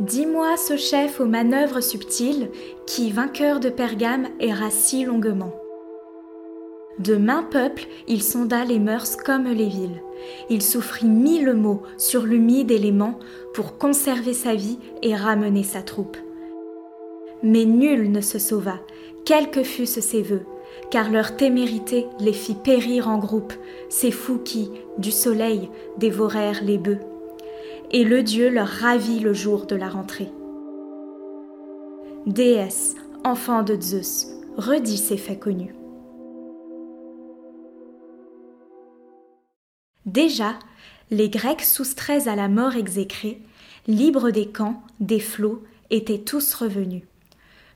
Dis-moi ce chef aux manœuvres subtiles qui, vainqueur de Pergame, erra si longuement. De main peuple, il sonda les mœurs comme les villes. Il souffrit mille maux sur l'humide élément pour conserver sa vie et ramener sa troupe. Mais nul ne se sauva, quels que fussent ses vœux, car leur témérité les fit périr en groupe, ces fous qui, du soleil, dévorèrent les bœufs. Et le dieu leur ravit le jour de la rentrée. Déesse, enfant de Zeus, redit ces faits connus. Déjà, les Grecs soustraits à la mort exécrée, libres des camps, des flots, étaient tous revenus.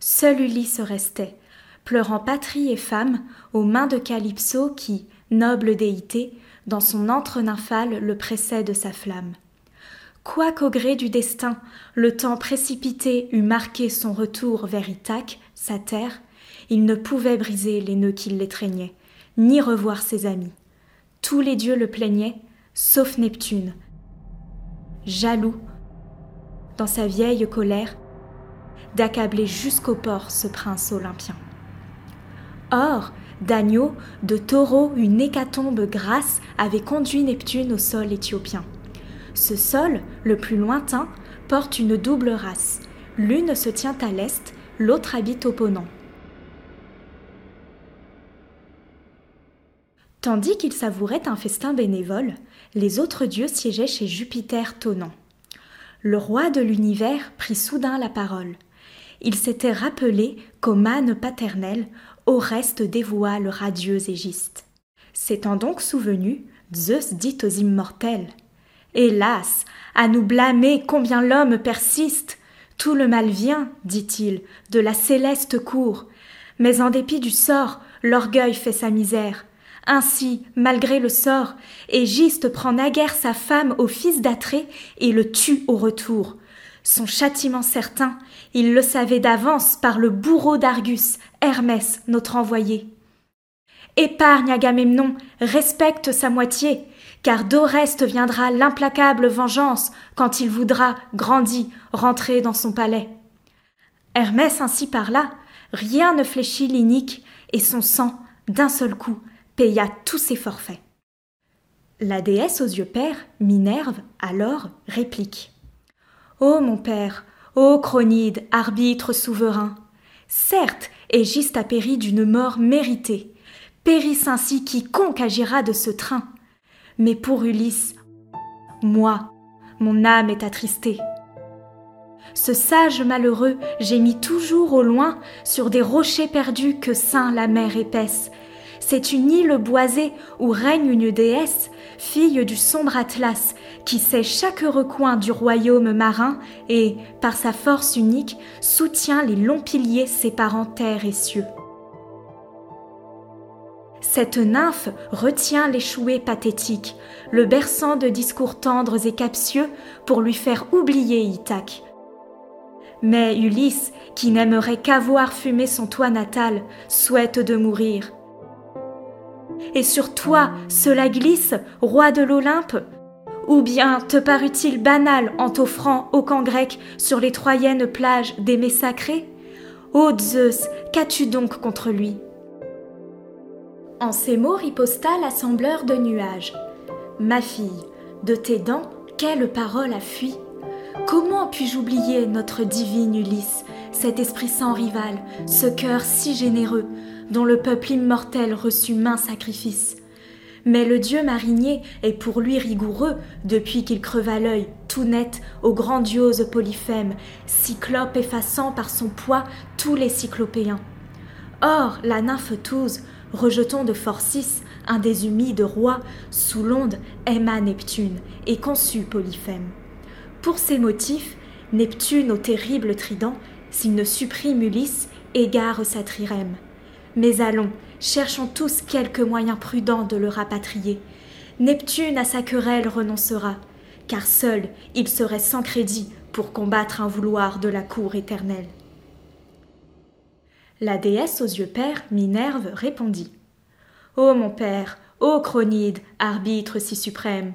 Seul Ulysse restait, pleurant patrie et femme aux mains de Calypso qui, noble déité, dans son antre nymphal le pressait de sa flamme. Quoiqu'au gré du destin, le temps précipité eût marqué son retour vers Ithaque, sa terre, il ne pouvait briser les nœuds qui l'étreignaient, ni revoir ses amis. Tous les dieux le plaignaient, sauf Neptune. Jaloux, dans sa vieille colère, d'accabler jusqu'au port ce prince olympien. Or, d'agneaux, de taureaux, une hécatombe grasse avait conduit Neptune au sol éthiopien. Ce sol, le plus lointain, porte une double race. L'une se tient à l'est, l'autre habite au Ponant. Tandis qu'il savourait un festin bénévole, les autres dieux siégeaient chez Jupiter tonnant. Le roi de l'univers prit soudain la parole. Il s'était rappelé qu'au mâne paternel, Oreste dévoua le radieux Égiste. S'étant donc souvenu, Zeus dit aux immortels Hélas, à nous blâmer combien l'homme persiste. Tout le mal vient, dit-il, de la céleste cour. Mais en dépit du sort, l'orgueil fait sa misère. Ainsi, malgré le sort, Égiste prend naguère sa femme au fils d'Atrée et le tue au retour. Son châtiment certain, il le savait d'avance par le bourreau d'Argus, Hermès, notre envoyé. Épargne Agamemnon, respecte sa moitié, car d'Oreste viendra l'implacable vengeance quand il voudra, grandi, rentrer dans son palais. Hermès ainsi parla, rien ne fléchit l'inique, et son sang, d'un seul coup, paya tous ses forfaits. La déesse aux yeux pères, Minerve, alors réplique. Ô mon père, ô Chronide, arbitre souverain, certes, Égiste a péri d'une mort méritée, périsse ainsi quiconque agira de ce train. Mais pour Ulysse, moi, mon âme est attristée. Ce sage malheureux gémit toujours au loin sur des rochers perdus que ceint la mer épaisse. C'est une île boisée où règne une déesse, fille du sombre Atlas, qui sait chaque recoin du royaume marin et, par sa force unique, soutient les longs piliers séparant terre et cieux. Cette nymphe retient l'échoué pathétique, le berçant de discours tendres et captieux pour lui faire oublier Ithaque. Mais Ulysse, qui n'aimerait qu'avoir fumé son toit natal, souhaite de mourir. Et sur toi cela glisse, roi de l'Olympe? Ou bien te parut-il banal en t'offrant au camp grec sur les troyennes plages des mets sacrés? Ô Zeus, qu'as-tu donc contre lui? En ces mots riposta l'assembleur de nuages. Ma fille, de tes dents, quelle parole a fui Comment puis-je oublier notre divine Ulysse, cet esprit sans rival, ce cœur si généreux, dont le peuple immortel reçut main sacrifice? Mais le dieu marinier est pour lui rigoureux depuis qu'il creva l'œil tout net au grandiose Polyphème, cyclope effaçant par son poids tous les cyclopéens. Or, la nymphe Touze, rejetant de Forcis, un des humides rois, sous l'onde aima Neptune et conçut Polyphème. Pour ces motifs, Neptune au terrible trident, s'il ne supprime Ulysse, égare sa trirème. Mais allons, cherchons tous quelque moyen prudent de le rapatrier. Neptune à sa querelle renoncera, car seul il serait sans crédit pour combattre un vouloir de la cour éternelle. La déesse aux yeux pères, Minerve, répondit Ô mon père, ô Chronide, arbitre si suprême,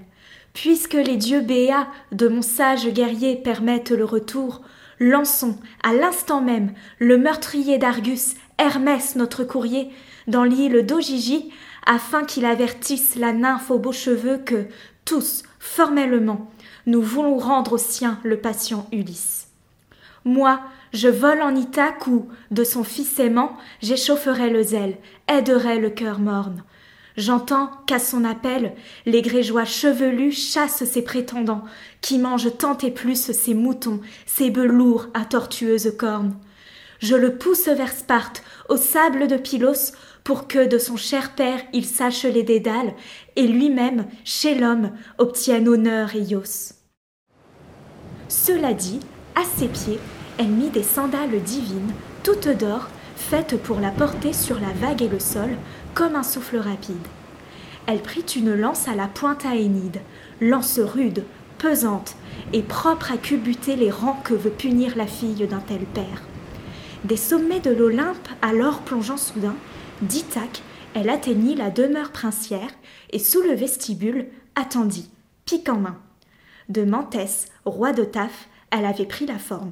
Puisque les dieux béats de mon sage guerrier permettent le retour, lançons à l'instant même le meurtrier d'Argus, Hermès notre courrier, dans l'île d'Ogigi, afin qu'il avertisse la nymphe aux beaux cheveux que, tous, formellement, nous voulons rendre au sien le patient Ulysse. Moi, je vole en Ithaque où, de son fils aimant, j'échaufferai le zèle, aiderai le cœur morne. J'entends qu'à son appel, les grégeois chevelus chassent ses prétendants, qui mangent tant et plus ses moutons, ses bœufs lourds à tortueuses cornes. Je le pousse vers Sparte, au sable de Pylos, pour que de son cher père il sache les dédales, et lui-même, chez l'homme, obtienne honneur et yos. Cela dit, à ses pieds, elle mit des sandales divines, toutes d'or, faites pour la porter sur la vague et le sol, comme un souffle rapide. Elle prit une lance à la pointe à Énide, lance rude, pesante et propre à culbuter les rangs que veut punir la fille d'un tel père. Des sommets de l'Olympe alors plongeant soudain, d'Ithaque, elle atteignit la demeure princière et sous le vestibule attendit, pique en main. De Mantès, roi de Taf, elle avait pris la forme.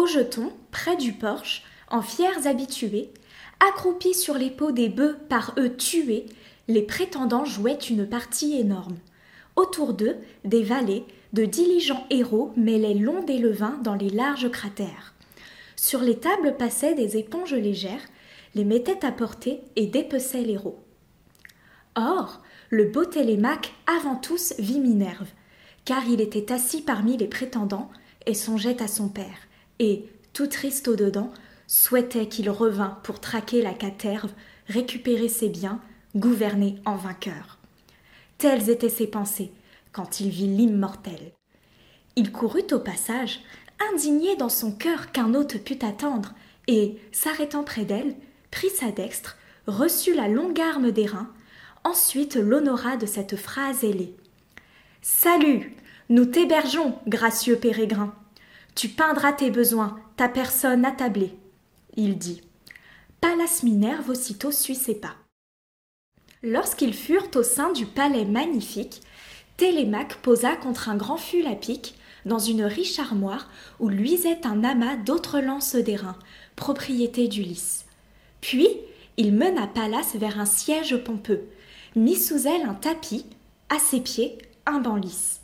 Au jeton, près du porche, en fiers habitués, accroupis sur les peaux des bœufs par eux tués, les prétendants jouaient une partie énorme. Autour d'eux, des valets, de diligents héros mêlaient l'onde et le vin dans les larges cratères. Sur les tables passaient des éponges légères, les mettaient à portée et dépeçaient l'héros. Or, le beau Télémaque avant tous vit Minerve, car il était assis parmi les prétendants et songeait à son père, et, tout triste au dedans, souhaitait qu'il revînt pour traquer la caterve, récupérer ses biens, gouverner en vainqueur. Telles étaient ses pensées quand il vit l'immortel. Il courut au passage, indigné dans son cœur qu'un hôte pût attendre, et, s'arrêtant près d'elle, prit sa dextre, reçut la longue arme d'airain, ensuite l'honora de cette phrase ailée. Salut, nous t'hébergeons, gracieux pérégrin. Tu peindras tes besoins, ta personne attablée il dit. Pallas Minerve aussitôt suit ses pas. Lorsqu'ils furent au sein du palais magnifique, Télémaque posa contre un grand fût à pic, dans une riche armoire où luisait un amas d'autres lances d'airain, propriété d'Ulysse. Puis il mena Pallas vers un siège pompeux, mit sous elle un tapis, à ses pieds un banc lisse.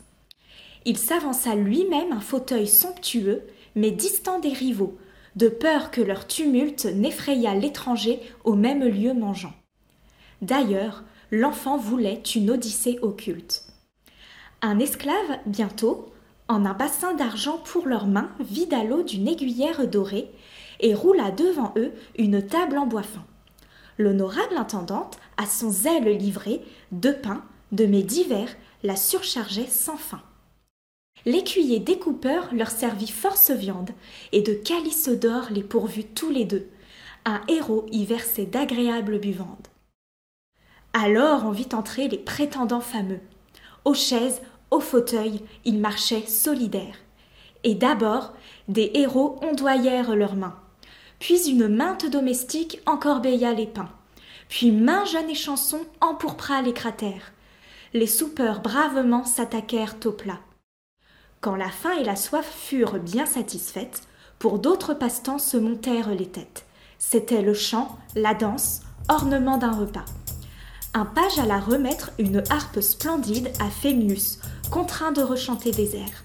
Il s'avança lui-même un fauteuil somptueux, mais distant des rivaux, de peur que leur tumulte n'effrayât l'étranger au même lieu mangeant. D'ailleurs, l'enfant voulait une odyssée occulte. Un esclave, bientôt, en un bassin d'argent pour leurs mains, vida l'eau d'une aiguillère dorée et roula devant eux une table en bois fin. L'honorable intendante, à son zèle livré, de pain, de mets divers, la surchargeait sans fin l'écuyer découpeur leur servit force viande, et de calices d'or les pourvut tous les deux. Un héros y versait d'agréables buvandes. Alors on vit entrer les prétendants fameux. Aux chaises, aux fauteuils, ils marchaient solidaires. Et d'abord, des héros ondoyèrent leurs mains. Puis une mainte domestique encorbeilla les pains. Puis main jeune et chanson empourpra les cratères. Les soupeurs bravement s'attaquèrent au plat. Quand la faim et la soif furent bien satisfaites, pour d'autres passe-temps se montèrent les têtes. C'était le chant, la danse, ornement d'un repas. Un page alla remettre une harpe splendide à Phemius, contraint de rechanter des airs.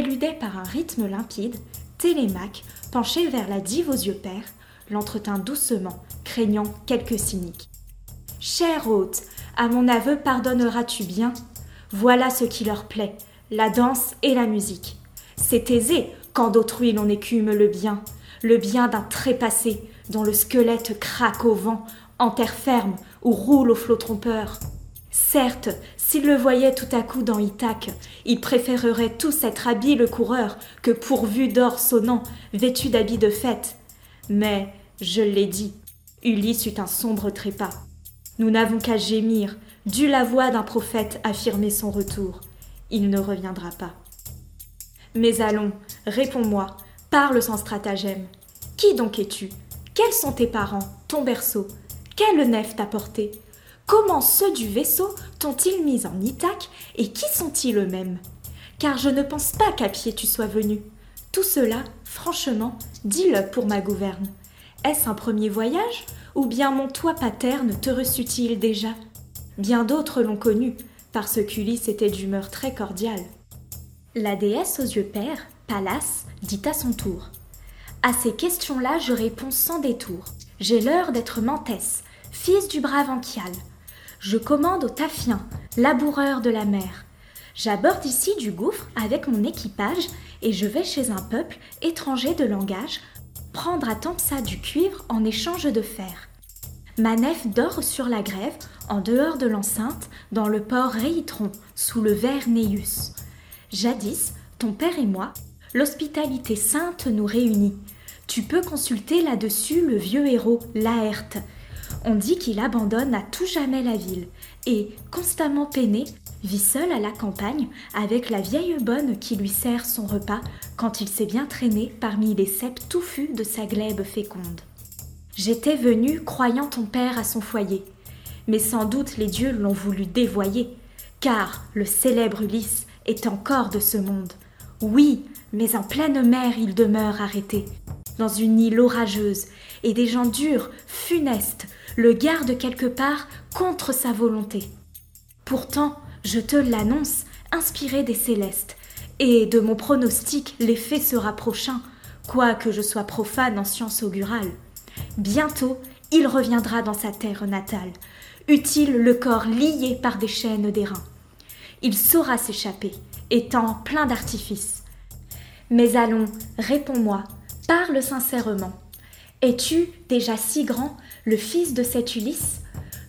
Préludait par un rythme limpide, Télémaque, penché vers la dive aux yeux pères, l'entretint doucement, craignant quelque cynique. Cher hôte, à mon aveu pardonneras-tu bien? Voilà ce qui leur plaît, la danse et la musique. C'est aisé quand d'autrui l'on écume le bien, le bien d'un trépassé, dont le squelette craque au vent, en terre ferme ou roule au flot trompeur. Certes, s'il le voyait tout à coup dans Ithaque, il préférerait tous être habile coureur que pourvu d'or sonnant, vêtu d'habits de fête. Mais, je l'ai dit, Ulysse eut un sombre trépas. Nous n'avons qu'à gémir, dû la voix d'un prophète affirmer son retour. Il ne reviendra pas. Mais allons, réponds-moi, parle sans stratagème. Qui donc es-tu? Quels sont tes parents, ton berceau? Quelle nef t'a porté? Comment ceux du vaisseau t'ont-ils mis en Ithaque et qui sont-ils eux-mêmes? Car je ne pense pas qu'à pied tu sois venu. Tout cela, franchement, dis-le pour ma gouverne. Est-ce un premier voyage ou bien mon toit paterne te reçut-il déjà? Bien d'autres l'ont connu, parce qu'Ulysse était d'humeur très cordiale. La déesse aux yeux pères, Pallas, dit à son tour À ces questions-là, je réponds sans détour. J'ai l'heure d'être Mentès, fils du brave Anchial. Je commande au Taphien, laboureur de la mer. J'aborde ici du gouffre avec mon équipage et je vais chez un peuple étranger de langage prendre à Tempsa du cuivre en échange de fer. Ma nef dort sur la grève, en dehors de l'enceinte, dans le port Réitron, sous le vert Néus. Jadis, ton père et moi, l'hospitalité sainte nous réunit. Tu peux consulter là-dessus le vieux héros Laerte. On dit qu'il abandonne à tout jamais la ville et, constamment peiné, vit seul à la campagne avec la vieille bonne qui lui sert son repas quand il s'est bien traîné parmi les cèpes touffus de sa glèbe féconde. J'étais venu croyant ton père à son foyer, mais sans doute les dieux l'ont voulu dévoyer, car le célèbre Ulysse est encore de ce monde. Oui, mais en pleine mer il demeure arrêté, dans une île orageuse, et des gens durs, funestes, le gardent quelque part contre sa volonté. Pourtant, je te l'annonce, inspiré des célestes, et de mon pronostic l'effet sera prochain, quoique je sois profane en science augurale. Bientôt, il reviendra dans sa terre natale, utile le corps lié par des chaînes d'airain. Il saura s'échapper, étant plein d'artifices. Mais allons, réponds-moi, parle sincèrement. Es-tu déjà si grand, le fils de cet Ulysse?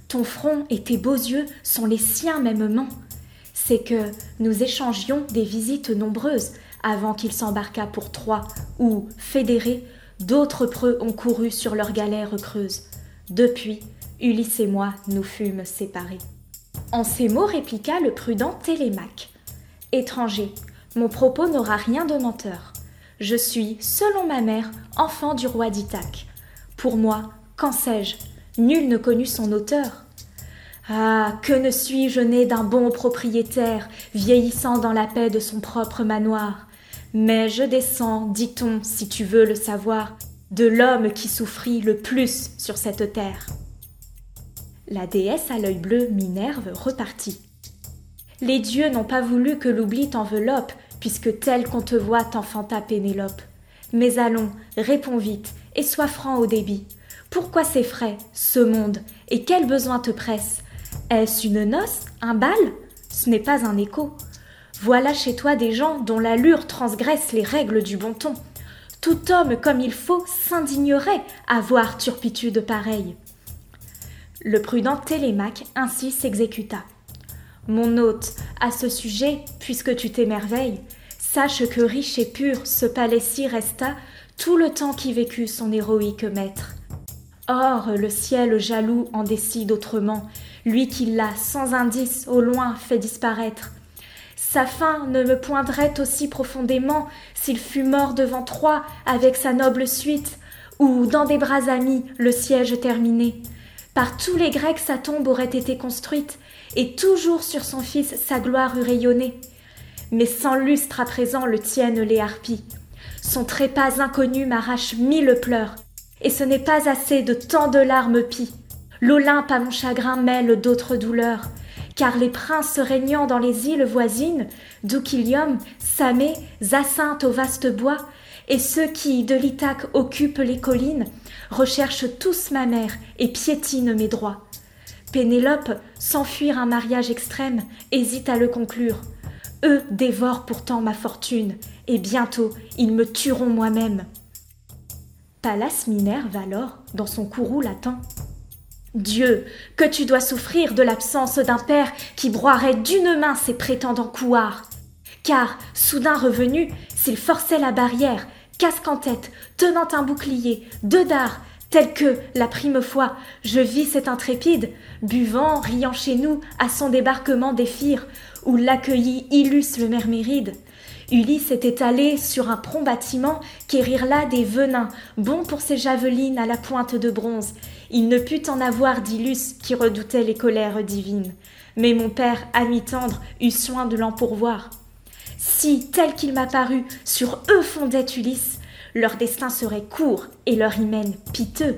Ton front et tes beaux yeux sont les siens mêmement c'est que nous échangions des visites nombreuses avant qu'il s'embarquât pour Troie, où, fédérés, d'autres preux ont couru sur leurs galères creuses. Depuis, Ulysse et moi nous fûmes séparés. En ces mots répliqua le prudent Télémaque. Étranger, mon propos n'aura rien de menteur. Je suis, selon ma mère, enfant du roi d'Ithaque. Pour moi, qu'en sais-je? Nul ne connut son auteur. Ah, que ne suis-je né d'un bon propriétaire, vieillissant dans la paix de son propre manoir? Mais je descends, dit-on, si tu veux le savoir, de l'homme qui souffrit le plus sur cette terre. La déesse à l'œil bleu, Minerve, repartit. Les dieux n'ont pas voulu que l'oubli t'enveloppe, puisque tel qu'on te voit t'enfanta Pénélope. Mais allons, réponds vite, et sois franc au débit. Pourquoi ces frais, ce monde, et quel besoin te presse? Est-ce une noce Un bal? Ce n'est pas un écho. Voilà chez toi des gens dont l'allure transgresse les règles du bon ton. Tout homme comme il faut s'indignerait à voir turpitude pareille. Le prudent Télémaque ainsi s'exécuta. Mon hôte, à ce sujet, puisque tu t'émerveilles, sache que riche et pur ce palais-ci resta tout le temps qu'y vécut son héroïque maître. Or, le ciel jaloux en décide autrement, lui qui l'a, sans indice, au loin fait disparaître. Sa fin ne me poindrait aussi profondément s'il fût mort devant Troie avec sa noble suite, ou dans des bras amis le siège terminé. Par tous les Grecs sa tombe aurait été construite, et toujours sur son fils sa gloire eût rayonné. Mais sans lustre à présent le tiennent les harpies. Son trépas inconnu m'arrache mille pleurs, et ce n'est pas assez de tant de larmes pis. L'Olympe à mon chagrin mêle d'autres douleurs, car les princes régnant dans les îles voisines, d'Ouquilium, Samé, Zacinthe au vaste bois, et ceux qui, de l'Ithaque, occupent les collines, recherchent tous ma mère et piétinent mes droits. Pénélope, sans un mariage extrême, hésite à le conclure. Eux dévorent pourtant ma fortune, et bientôt ils me tueront moi-même. Pallas Minerve alors, dans son courroux l'attend. Dieu, que tu dois souffrir de l'absence d'un père qui broierait d'une main ses prétendants couards. Car, soudain revenu, s'il forçait la barrière, casque en tête, tenant un bouclier, deux dards, tel que, la prime fois, je vis cet intrépide, buvant, riant chez nous, à son débarquement d'Éphir, où l'accueillit Illus le Merméride. Ulysse était allé sur un prompt bâtiment quérir là des venins, bons pour ses javelines à la pointe de bronze. Il ne put en avoir d'Illus qui redoutait les colères divines. Mais mon père, ami tendre, eut soin de l'en pourvoir. Si, tel qu'il m'a paru, sur eux fondait Ulysse, leur destin serait court et leur hymen piteux.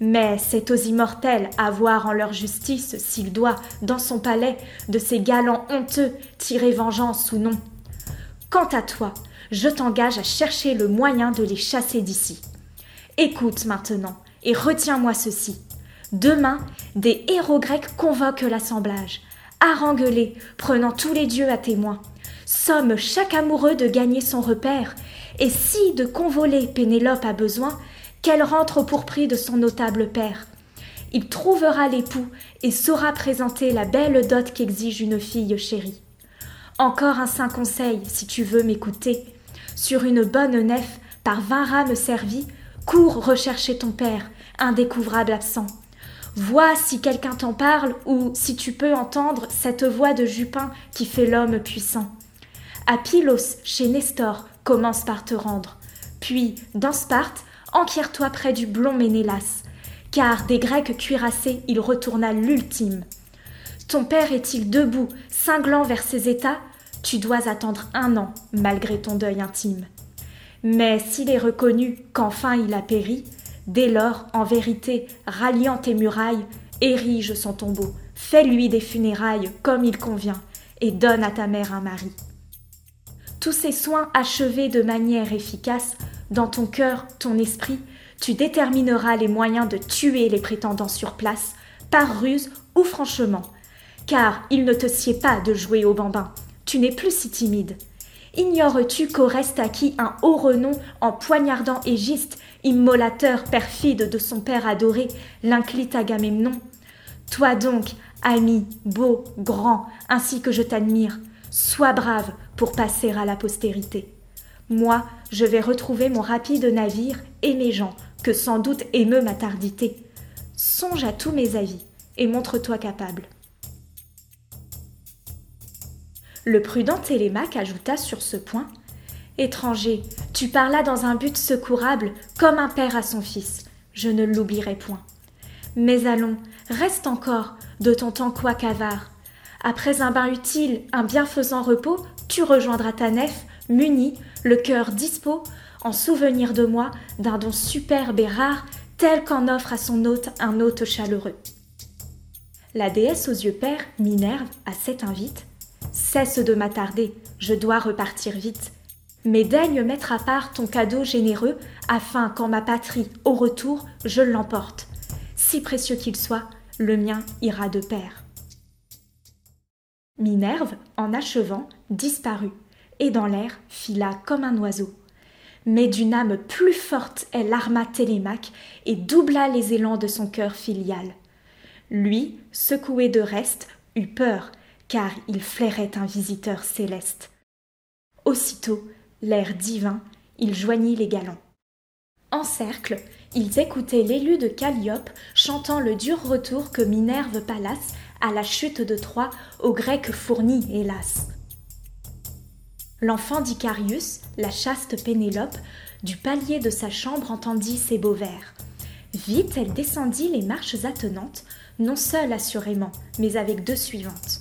Mais c'est aux immortels à voir en leur justice s'il doit, dans son palais, de ces galants honteux tirer vengeance ou non. Quant à toi, je t'engage à chercher le moyen de les chasser d'ici. Écoute maintenant, et retiens-moi ceci. Demain, des héros grecs convoquent l'assemblage. Harangue-les, prenant tous les dieux à témoin. Somme chaque amoureux de gagner son repère, et si de convoler Pénélope a besoin, qu'elle rentre au pourpris de son notable père. Il trouvera l'époux et saura présenter la belle dot qu'exige une fille chérie. Encore un saint conseil, si tu veux m'écouter. Sur une bonne nef, par vingt rames servies, cours rechercher ton père, indécouvrable absent. Vois si quelqu'un t'en parle ou si tu peux entendre cette voix de Jupin qui fait l'homme puissant. À Pylos, chez Nestor, commence par te rendre. Puis, dans Sparte, enquière-toi près du blond Ménélas, car des Grecs cuirassés il retourna l'ultime. Ton père est-il debout, cinglant vers ses états? Tu dois attendre un an, malgré ton deuil intime. Mais s'il est reconnu qu'enfin il a péri, dès lors, en vérité, ralliant tes murailles, érige son tombeau, fais-lui des funérailles comme il convient, et donne à ta mère un mari. Tous ces soins achevés de manière efficace, dans ton cœur, ton esprit, tu détermineras les moyens de tuer les prétendants sur place, par ruse ou franchement, car il ne te sied pas de jouer au bambin. Tu n'es plus si timide. Ignores-tu qu'Oreste acquis un haut renom en poignardant Égiste, immolateur perfide de son père adoré, l'inclite Agamemnon? Toi donc, ami, beau, grand, ainsi que je t'admire, sois brave pour passer à la postérité. Moi, je vais retrouver mon rapide navire et mes gens, que sans doute émeut ma tardité. Songe à tous mes avis, et montre-toi capable. Le prudent Télémaque ajouta sur ce point Étranger, tu parlas dans un but secourable, comme un père à son fils. Je ne l'oublierai point. Mais allons, reste encore, de ton temps quoi qu'avare. Après un bain utile, un bienfaisant repos, tu rejoindras ta nef, muni, le cœur dispo, en souvenir de moi, d'un don superbe et rare, tel qu'en offre à son hôte un hôte chaleureux. La déesse aux yeux pères, Minerve, à cet invite Cesse de m'attarder, je dois repartir vite. Mais daigne mettre à part ton cadeau généreux, afin qu'en ma patrie, au retour, je l'emporte. Si précieux qu'il soit, le mien ira de pair. Minerve, en achevant, disparut, et dans l'air fila comme un oiseau. Mais d'une âme plus forte, elle arma Télémaque et doubla les élans de son cœur filial. Lui, secoué de reste, eut peur, car il flairait un visiteur céleste. Aussitôt, l'air divin, il joignit les galants. En cercle, ils écoutaient l'élu de Calliope chantant le dur retour que Minerve Pallas, à la chute de Troie, aux Grecs fournit, hélas. L'enfant d'Icarius, la chaste Pénélope, du palier de sa chambre entendit ces beaux vers. Vite, elle descendit les marches attenantes, non seule assurément, mais avec deux suivantes.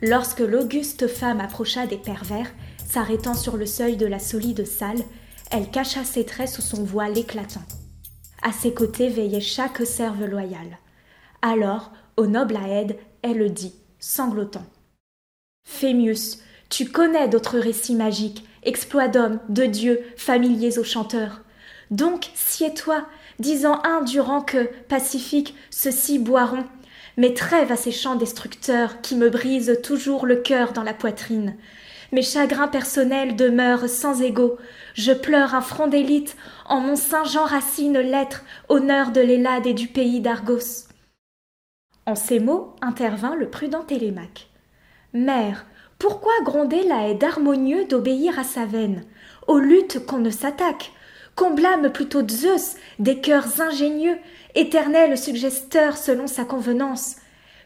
Lorsque l'auguste femme approcha des pervers, s'arrêtant sur le seuil de la solide salle, elle cacha ses traits sous son voile éclatant. À ses côtés veillait chaque serve loyale. Alors, au noble aide, elle dit, sanglotant. Fémius, tu connais d'autres récits magiques, exploits d'hommes, de dieux, familiers aux chanteurs. Donc, sieds-toi, disant un durant que, pacifique, ceux-ci boiront, mais trêve à ces chants destructeurs qui me brisent toujours le cœur dans la poitrine. Mes chagrins personnels demeurent sans égaux. Je pleure un front d'élite, en mon Saint Jean Racine lettre, honneur de l'Hélade et du pays d'Argos. En ces mots intervint le prudent Télémaque. Mère, pourquoi gronder la haie harmonieux d'obéir à sa veine? Aux luttes qu'on ne s'attaque qu'on blâme plutôt Zeus des cœurs ingénieux, éternel suggesteur selon sa convenance.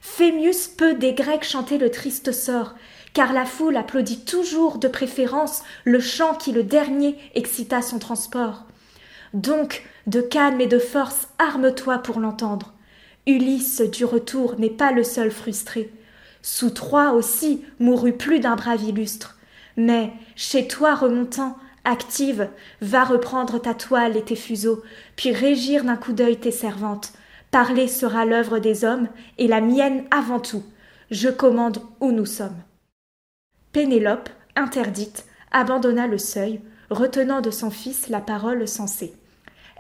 Fémius peut des Grecs chanter le triste sort, car la foule applaudit toujours de préférence le chant qui le dernier excita son transport. Donc, de calme et de force, arme-toi pour l'entendre. Ulysse du retour n'est pas le seul frustré. Sous Troie aussi mourut plus d'un brave illustre. Mais, chez toi remontant, active, va reprendre ta toile et tes fuseaux, puis régir d'un coup d'œil tes servantes. Parler sera l'œuvre des hommes, et la mienne avant tout. Je commande où nous sommes. Pénélope, interdite, abandonna le seuil, retenant de son fils la parole sensée.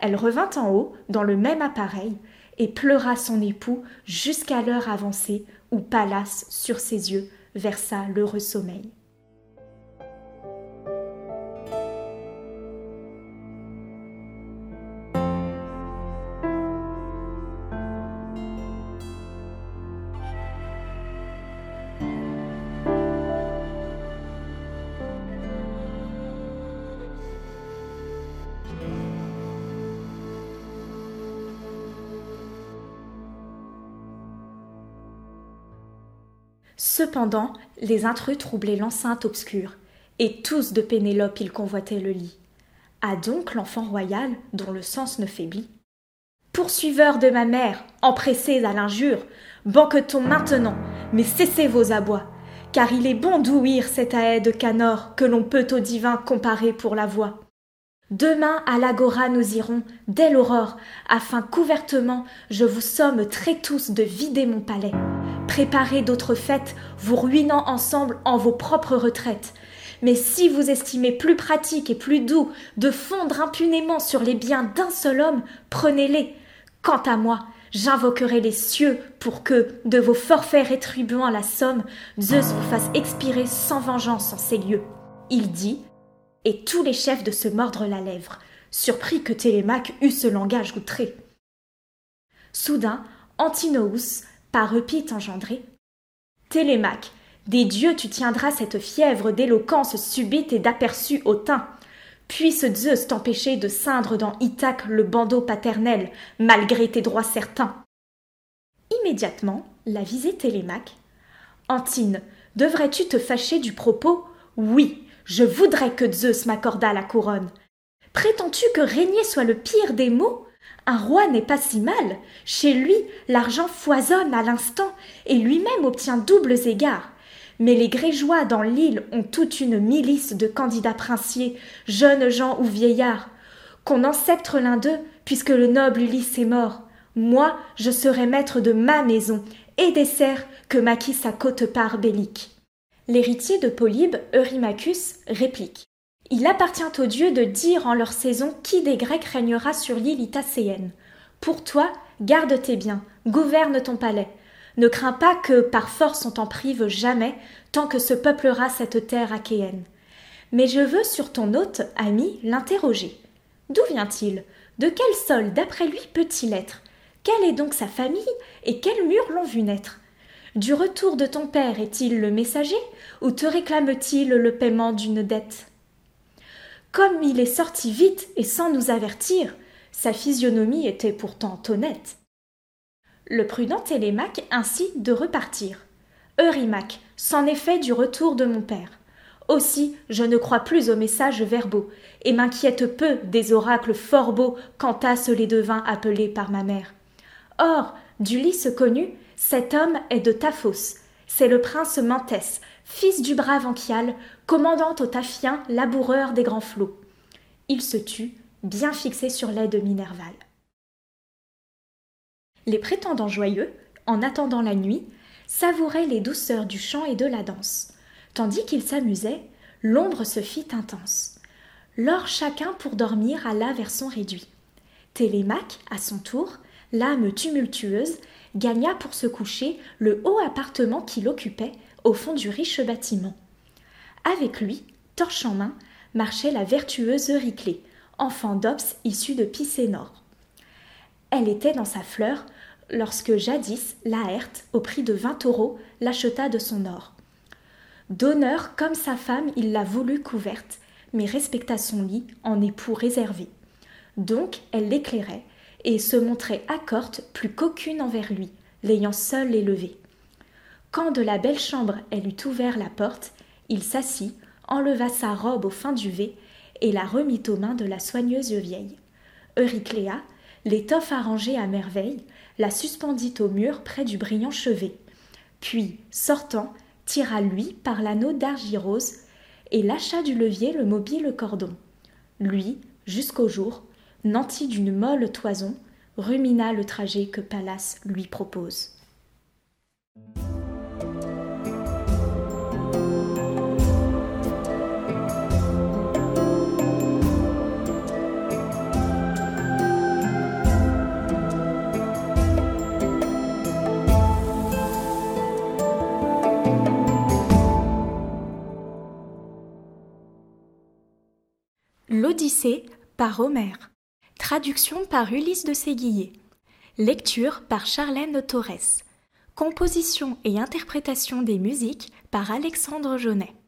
Elle revint en haut, dans le même appareil, et pleura son époux jusqu'à l'heure avancée où Pallas, sur ses yeux, versa l'heureux sommeil. Cependant, les intrus troublaient l'enceinte obscure, et tous de Pénélope ils convoitaient le lit. A donc l'enfant royal, dont le sens ne faiblit. Poursuiveurs de ma mère, empressés à l'injure, banquetons maintenant, mais cessez vos abois, car il est bon d'ouïr cette haie de canor que l'on peut au divin comparer pour la voix. Demain à l'agora nous irons, dès l'aurore, afin qu'ouvertement je vous somme très tous de vider mon palais. Préparez d'autres fêtes, vous ruinant ensemble en vos propres retraites. Mais si vous estimez plus pratique et plus doux de fondre impunément sur les biens d'un seul homme, prenez-les. Quant à moi, j'invoquerai les cieux pour que, de vos forfaits rétribuant la somme, Zeus vous fasse expirer sans vengeance en ces lieux. Il dit, et tous les chefs de se mordre la lèvre, surpris que Télémaque eût ce langage outré. Soudain, Antinous, par Eupite engendré, Télémaque, des dieux tu tiendras cette fièvre d'éloquence subite et d'aperçu hautain. Puisse Zeus t'empêcher de ceindre dans Ithaque le bandeau paternel, malgré tes droits certains. Immédiatement, la visée Télémaque. Antine, devrais-tu te fâcher du propos? Oui, je voudrais que Zeus m'accordât la couronne. Prétends-tu que régner soit le pire des maux? Un roi n'est pas si mal. Chez lui, l'argent foisonne à l'instant, et lui-même obtient doubles égards. Mais les Grégeois dans l'île ont toute une milice de candidats princiers, jeunes gens ou vieillards. Qu'on enceptre l'un d'eux, puisque le noble Ulysse est mort. Moi, je serai maître de ma maison, et des serfs que maquis sa côte-part bellique. L'héritier de Polybe, Eurymachus, réplique. Il appartient aux dieux de dire en leur saison qui des Grecs régnera sur l'île itacéenne. Pour toi, garde tes biens, gouverne ton palais. Ne crains pas que par force on t'en prive jamais, tant que se peuplera cette terre achéenne. Mais je veux sur ton hôte, ami, l'interroger. D'où vient-il? De quel sol, d'après lui, peut-il être? Quelle est donc sa famille et quels murs l'ont vu naître? Du retour de ton père est-il le messager, ou te réclame-t-il le paiement d'une dette? Comme il est sorti vite et sans nous avertir, sa physionomie était pourtant honnête. Le prudent Télémaque ainsi de repartir. Eurymaque s'en est fait du retour de mon père. Aussi, je ne crois plus aux messages verbaux, et m'inquiète peu des oracles fort beaux qu'entassent les devins appelés par ma mère. Or, d'Ulysse connu, cet homme est de Taphos. C'est le prince Mantès, fils du brave Anchial, commandant aux Taphiens, laboureur des grands flots. Il se tut, bien fixé sur l'aide Minerval. Les prétendants joyeux, en attendant la nuit, savouraient les douceurs du chant et de la danse. Tandis qu'ils s'amusaient, l'ombre se fit intense. Lors chacun pour dormir alla vers son réduit. Télémaque, à son tour, l'âme tumultueuse, gagna pour se coucher le haut appartement qu'il occupait au fond du riche bâtiment. Avec lui, torche en main, marchait la vertueuse Euryclée, enfant d'Ops issue de Picénor. Elle était dans sa fleur lorsque jadis Laerte, au prix de vingt taureaux, l'acheta de son or. D'honneur comme sa femme, il l'a voulu couverte, mais respecta son lit en époux réservé. Donc elle l'éclairait, et se montrait accorte plus qu'aucune envers lui, l'ayant seule élevée. Quand de la belle chambre elle eut ouvert la porte, il s'assit, enleva sa robe au fin duvet, et la remit aux mains de la soigneuse vieille. Eurycléa, l'étoffe arrangée à merveille, la suspendit au mur près du brillant chevet. Puis, sortant, tira lui par l'anneau d'argyrose et lâcha du levier le mobile cordon. Lui, jusqu'au jour, nanti d'une molle toison, rumina le trajet que Pallas lui propose. L'Odyssée par Homère. Traduction par Ulysse de Séguier. Lecture par Charlène Torres. Composition et interprétation des musiques par Alexandre Jaunet.